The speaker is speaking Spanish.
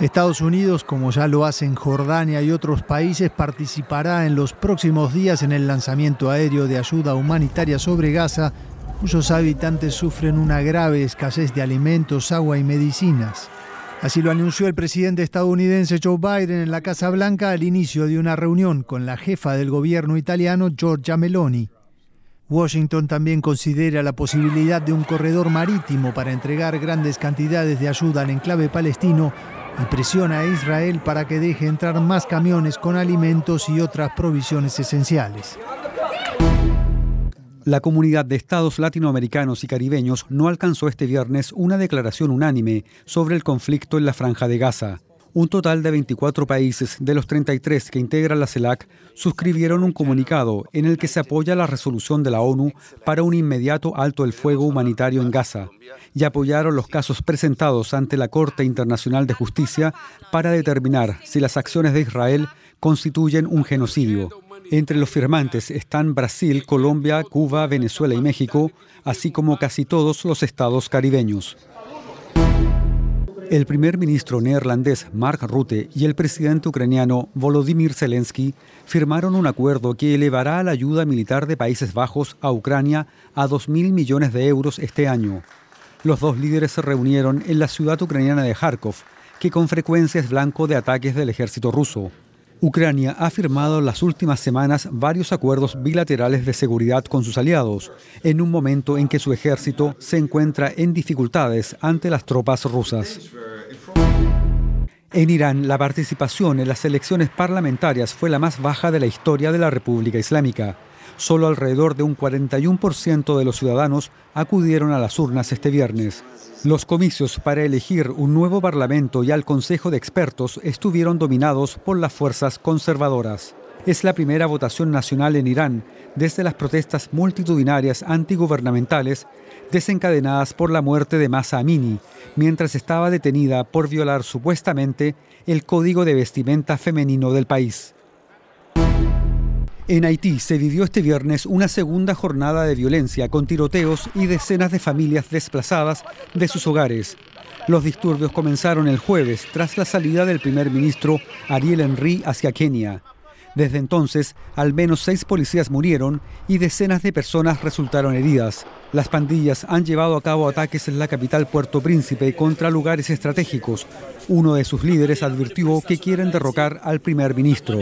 Estados Unidos, como ya lo hacen Jordania y otros países, participará en los próximos días en el lanzamiento aéreo de ayuda humanitaria sobre Gaza, cuyos habitantes sufren una grave escasez de alimentos, agua y medicinas. Así lo anunció el presidente estadounidense Joe Biden en la Casa Blanca al inicio de una reunión con la jefa del gobierno italiano Giorgia Meloni. Washington también considera la posibilidad de un corredor marítimo para entregar grandes cantidades de ayuda al enclave palestino y presiona a Israel para que deje entrar más camiones con alimentos y otras provisiones esenciales. La comunidad de estados latinoamericanos y caribeños no alcanzó este viernes una declaración unánime sobre el conflicto en la franja de Gaza. Un total de 24 países de los 33 que integran la CELAC suscribieron un comunicado en el que se apoya la resolución de la ONU para un inmediato alto el fuego humanitario en Gaza y apoyaron los casos presentados ante la Corte Internacional de Justicia para determinar si las acciones de Israel constituyen un genocidio. Entre los firmantes están Brasil, Colombia, Cuba, Venezuela y México, así como casi todos los estados caribeños. El primer ministro neerlandés Mark Rutte y el presidente ucraniano Volodymyr Zelensky firmaron un acuerdo que elevará la ayuda militar de Países Bajos a Ucrania a 2.000 millones de euros este año. Los dos líderes se reunieron en la ciudad ucraniana de Kharkov, que con frecuencia es blanco de ataques del ejército ruso. Ucrania ha firmado en las últimas semanas varios acuerdos bilaterales de seguridad con sus aliados, en un momento en que su ejército se encuentra en dificultades ante las tropas rusas. En Irán, la participación en las elecciones parlamentarias fue la más baja de la historia de la República Islámica. Solo alrededor de un 41% de los ciudadanos acudieron a las urnas este viernes. Los comicios para elegir un nuevo Parlamento y al Consejo de Expertos estuvieron dominados por las fuerzas conservadoras. Es la primera votación nacional en Irán desde las protestas multitudinarias antigubernamentales desencadenadas por la muerte de Masa Amini, mientras estaba detenida por violar supuestamente el código de vestimenta femenino del país. En Haití se vivió este viernes una segunda jornada de violencia con tiroteos y decenas de familias desplazadas de sus hogares. Los disturbios comenzaron el jueves tras la salida del primer ministro Ariel Henry hacia Kenia. Desde entonces, al menos seis policías murieron y decenas de personas resultaron heridas. Las pandillas han llevado a cabo ataques en la capital Puerto Príncipe contra lugares estratégicos. Uno de sus líderes advirtió que quieren derrocar al primer ministro.